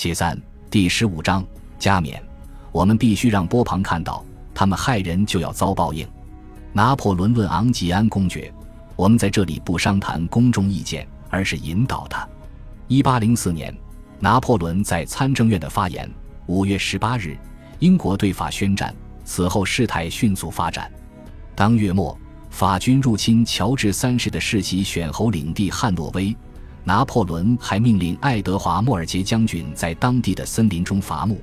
其三，第十五章加冕。我们必须让波旁看到，他们害人就要遭报应。拿破仑论昂吉安公爵。我们在这里不商谈公众意见，而是引导他。一八零四年，拿破仑在参政院的发言。五月十八日，英国对法宣战。此后事态迅速发展。当月末，法军入侵乔治三世的世袭选侯领地汉诺威，拿破仑还命令爱德华·莫尔杰将军在当地的森林中伐木，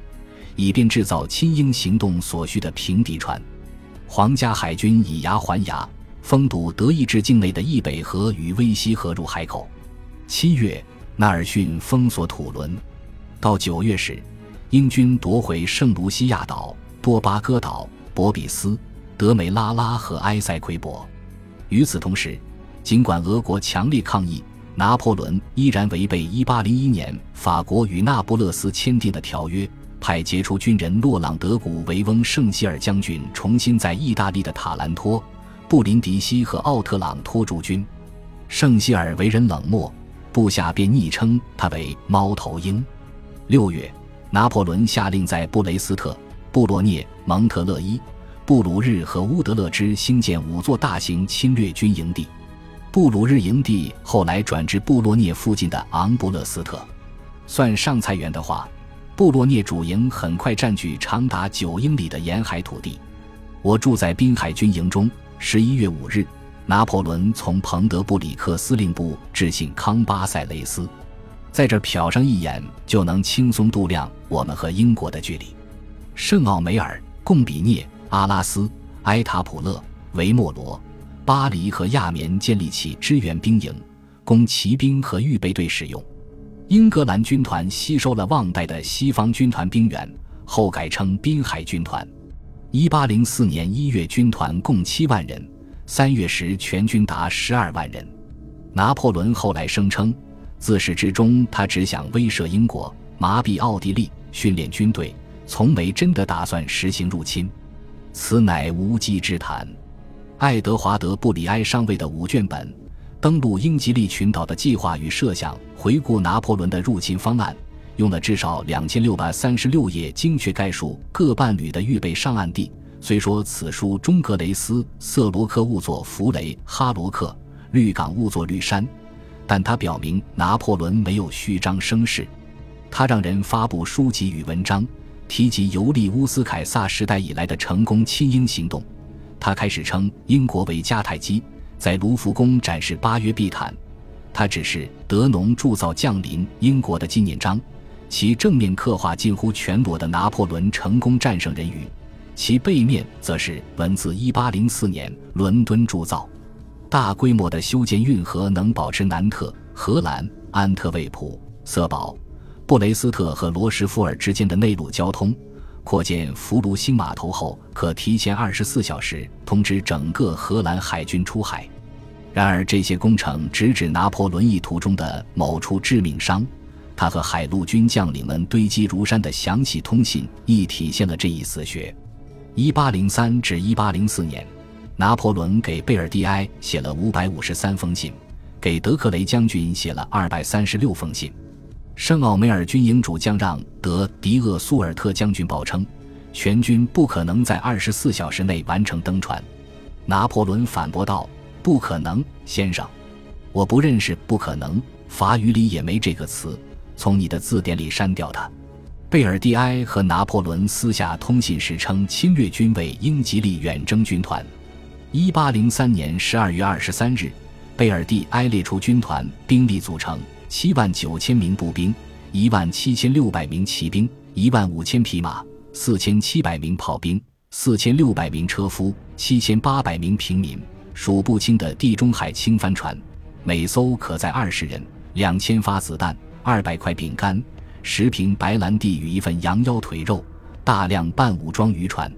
以便制造亲英行动所需的平底船。皇家海军以牙还牙，封堵德意志境内的易北河与威西河入海口。七月，纳尔逊封锁土伦。到九月时，英军夺回圣卢西亚岛。多巴哥岛、博比斯、德梅拉拉和埃塞奎博。与此同时，尽管俄国强烈抗议，拿破仑依然违背1801年法国与那不勒斯签订的条约，派杰出军人洛朗德古维翁圣希尔将军重新在意大利的塔兰托、布林迪西和奥特朗托驻军。圣希尔为人冷漠，部下便昵称他为“猫头鹰”。六月，拿破仑下令在布雷斯特。布洛涅、蒙特勒伊、布鲁日和乌德勒支兴建五座大型侵略军营地。布鲁日营地后来转至布洛涅附近的昂布勒斯特。算上菜园的话，布洛涅主营很快占据长达九英里的沿海土地。我住在滨海军营中。十一月五日，拿破仑从彭德布里克司令部致信康巴塞雷斯，在这瞟上一眼就能轻松度量我们和英国的距离。圣奥梅尔、贡比涅、阿拉斯、埃塔普勒、维莫罗、巴黎和亚眠建立起支援兵营，供骑兵和预备队使用。英格兰军团吸收了旺代的西方军团兵员，后改称滨海军团。一八零四年一月，军团共七万人；三月时，全军达十二万人。拿破仑后来声称，自始至终他只想威慑英国，麻痹奥地利，训练军队。从没真的打算实行入侵，此乃无稽之谈。爱德华德·布里埃上尉的五卷本登陆英吉利群岛的计划与设想，回顾拿破仑的入侵方案，用了至少两千六百三十六页，精确概述各伴侣的预备上岸地。虽说此书中格雷斯、瑟罗克误作弗雷、哈罗克、绿港误作绿山，但他表明拿破仑没有虚张声势，他让人发布书籍与文章。提及尤利乌斯凯撒时代以来的成功亲英行动，他开始称英国为迦太基，在卢浮宫展示八约地毯。他只是德农铸造降临英国的纪念章，其正面刻画近乎全裸的拿破仑成功战胜人鱼，其背面则是文字：一八零四年伦敦铸造，大规模的修建运河，能保持南特、荷兰、安特卫普、瑟堡。布雷斯特和罗什福尔之间的内陆交通，扩建弗卢辛码头后，可提前二十四小时通知整个荷兰海军出海。然而，这些工程直指拿破仑意图中的某处致命伤。他和海陆军将领们堆积如山的详细通信，亦体现了这一死穴。一八零三至一八零四年，拿破仑给贝尔蒂埃写了五百五十三封信，给德克雷将军写了二百三十六封信。圣奥梅尔军营主将让德迪厄苏尔特将军报称，全军不可能在二十四小时内完成登船。拿破仑反驳道：“不可能，先生，我不认识‘不可能’，法语里也没这个词，从你的字典里删掉它。”贝尔蒂埃和拿破仑私下通信时称，侵略军为英吉利远征军团。一八零三年十二月二十三日，贝尔蒂埃列出军团兵力组成。七万九千名步兵，一万七千六百名骑兵，一万五千匹马，四千七百名炮兵，四千六百名车夫，七千八百名平民，数不清的地中海轻帆船，每艘可载二十人，两千发子弹，二百块饼干，十瓶白兰地与一份羊腰腿肉，大量半武装渔船。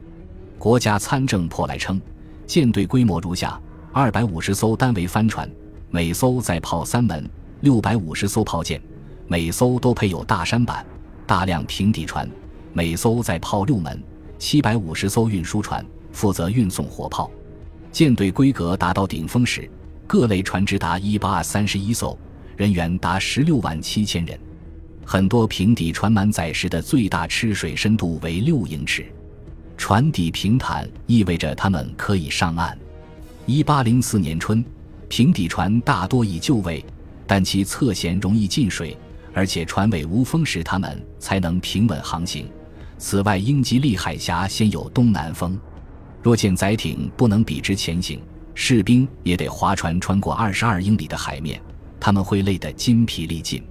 国家参政破来称，舰队规模如下：二百五十艘单桅帆船，每艘载炮三门。六百五十艘炮舰，每艘都配有大舢板；大量平底船，每艘载炮六门；七百五十艘运输船，负责运送火炮。舰队规格达到顶峰时，各类船只达一八三十一艘，人员达十六万七千人。很多平底船满载时的最大吃水深度为六英尺。船底平坦意味着他们可以上岸。一八零四年春，平底船大多已就位，但其侧舷容易进水，而且船尾无风时，它们才能平稳航行。此外，英吉利海峡先有东南风，若舰载艇不能笔直前行，士兵也得划船穿过二十二英里的海面，他们会累得筋疲力尽。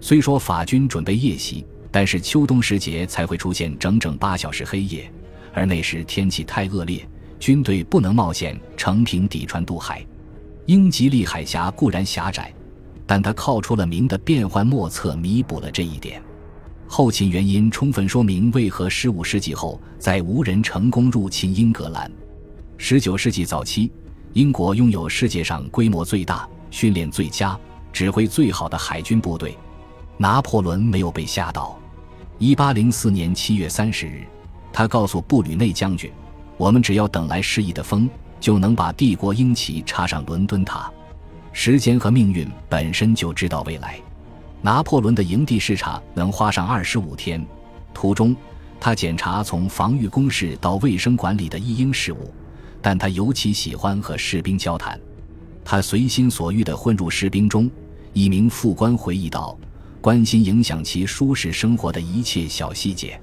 虽说法军准备夜袭，但是秋冬时节才会出现整整八小时黑夜，而那时天气太恶劣，军队不能冒险乘平底船渡海。英吉利海峡固然狭窄，但他靠出了名的变幻莫测，弥补了这一点。后勤原因充分说明为何十五世纪后再无人成功入侵英格兰。十九世纪早期，英国拥有世界上规模最大、训练最佳、指挥最好的海军部队。拿破仑没有被吓倒。一八零四年七月三十日，他告诉布吕内将军：“我们只要等来适宜的风，就能把帝国英旗插上伦敦塔。时间和命运本身就知道未来。”拿破仑的营地视察能花上二十五天，途中他检查从防御工事到卫生管理的一应事务，但他尤其喜欢和士兵交谈。他随心所欲地混入士兵中。一名副官回忆道：“关心影响其舒适生活的一切小细节。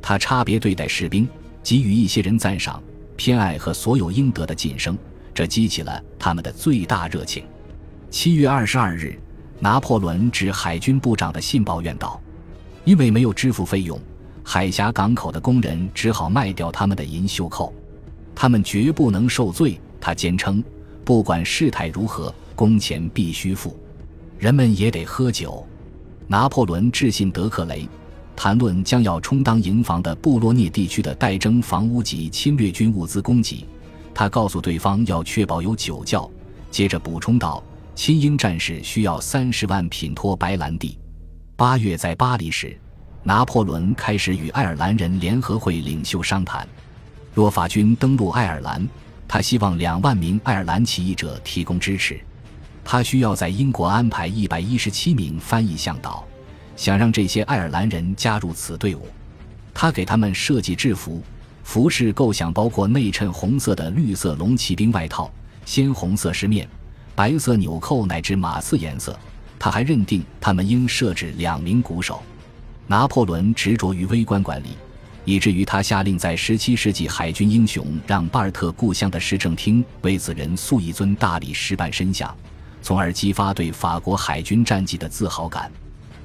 他差别对待士兵，给予一些人赞赏、偏爱和所有应得的晋升，这激起了他们的最大热情。”七月二十二日。拿破仑致海军部长的信抱怨道：“因为没有支付费用，海峡港口的工人只好卖掉他们的银袖扣。他们绝不能受罪。”他坚称：“不管事态如何，工钱必须付。人们也得喝酒。”拿破仑致信德克雷，谈论将要充当营房的布洛涅地区的代征房屋及侵略军物资供给。他告诉对方要确保有酒窖，接着补充道。亲英战士需要三十万品托白兰地。八月在巴黎时，拿破仑开始与爱尔兰人联合会领袖商谈。若法军登陆爱尔兰，他希望两万名爱尔兰起义者提供支持。他需要在英国安排一百一十七名翻译向导，想让这些爱尔兰人加入此队伍。他给他们设计制服，服饰构想包括内衬红色的绿色龙骑兵外套、鲜红色饰面。白色纽扣乃至马刺颜色，他还认定他们应设置两名鼓手。拿破仑执着于微观管理，以至于他下令在17世纪海军英雄让巴尔特故乡的市政厅为此人塑一尊大理石半身像，从而激发对法国海军战绩的自豪感。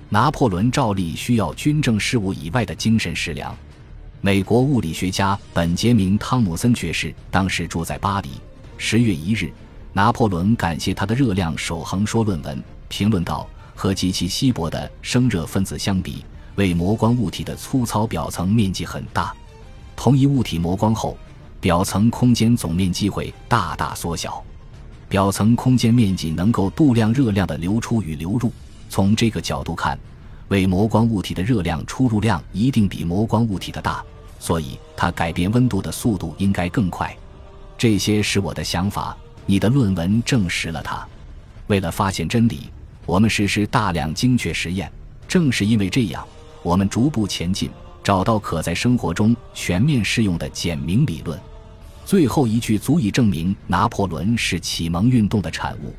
拿破仑照例需要军政事务以外的精神食粮。美国物理学家本杰明·汤姆森爵士当时住在巴黎。十月一日。拿破仑感谢他的热量守恒说论文，评论道：“和极其稀薄的生热分子相比，为磨光物体的粗糙表层面积很大。同一物体磨光后，表层空间总面积会大大缩小。表层空间面积能够度量热量的流出与流入。从这个角度看，为磨光物体的热量出入量一定比磨光物体的大，所以它改变温度的速度应该更快。这些是我的想法。”你的论文证实了它。为了发现真理，我们实施大量精确实验。正是因为这样，我们逐步前进，找到可在生活中全面适用的简明理论。最后一句足以证明拿破仑是启蒙运动的产物。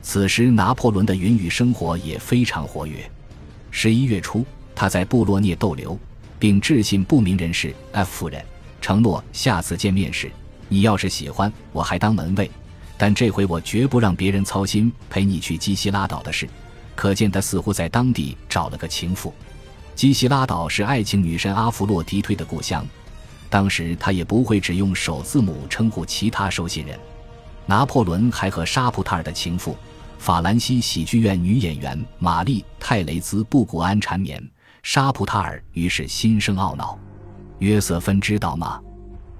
此时，拿破仑的云雨生活也非常活跃。十一月初，他在布洛涅逗留，并致信不明人士 F 夫人，承诺下次见面时，你要是喜欢，我还当门卫。但这回我绝不让别人操心陪你去基西拉岛的事，可见他似乎在当地找了个情妇。基西拉岛是爱情女神阿弗洛狄忒的故乡，当时他也不会只用首字母称呼其他收信人。拿破仑还和沙普塔尔的情妇法兰西喜剧院女演员玛丽泰雷兹布古安缠绵，沙普塔尔于是心生懊恼。约瑟芬知道吗？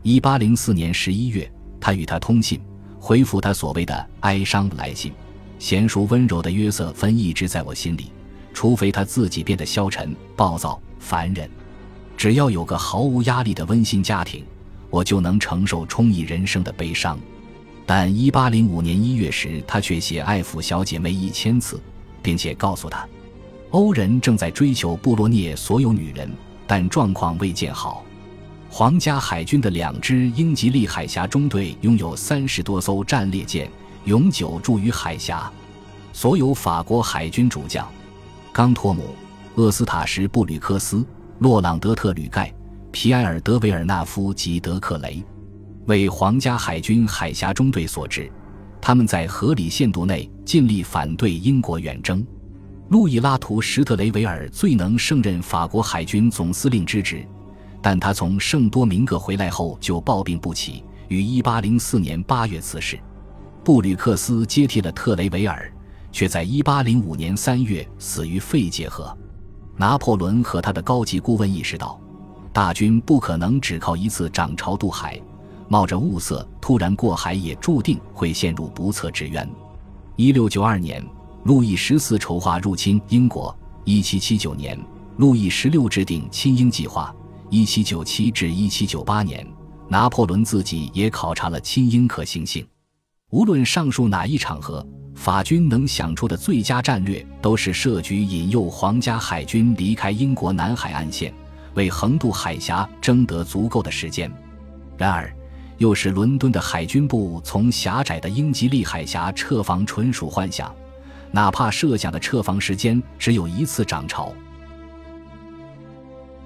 一八零四年十一月，他与她通信。回复他所谓的哀伤来信，娴熟温柔的约瑟芬一直在我心里，除非他自己变得消沉、暴躁、烦人。只要有个毫无压力的温馨家庭，我就能承受充溢人生的悲伤。但一八零五年一月时，他却写爱抚小姐妹一千次，并且告诉她：“欧人正在追求布洛涅所有女人，但状况未见好。皇家海军的两支英吉利海峡中队拥有三十多艘战列舰，永久驻于海峡。所有法国海军主将，冈托姆、厄斯塔什布吕克斯、洛朗德特吕盖、皮埃尔德维尔纳夫及德克雷，为皇家海军海峡中队所制。他们在合理限度内尽力反对英国远征。路易拉图什特雷维尔最能胜任法国海军总司令之职。但他从圣多明各回来后就暴病不起，于1804年8月辞世。布吕克斯接替了特雷维尔，却在1805年3月死于肺结核。拿破仑和他的高级顾问意识到，大军不可能只靠一次涨潮渡海，冒着雾色突然过海也注定会陷入不测之渊。1692年，路易十四筹划入侵英国；1779年，路易十六制定亲英计划。一七九七至一七九八年，拿破仑自己也考察了亲英可行性。无论上述哪一场合，法军能想出的最佳战略都是设局引诱皇家海军离开英国南海岸线，为横渡海峡争得足够的时间。然而，又使伦敦的海军部从狭窄的英吉利海峡撤防纯属幻想，哪怕设想的撤防时间只有一次涨潮。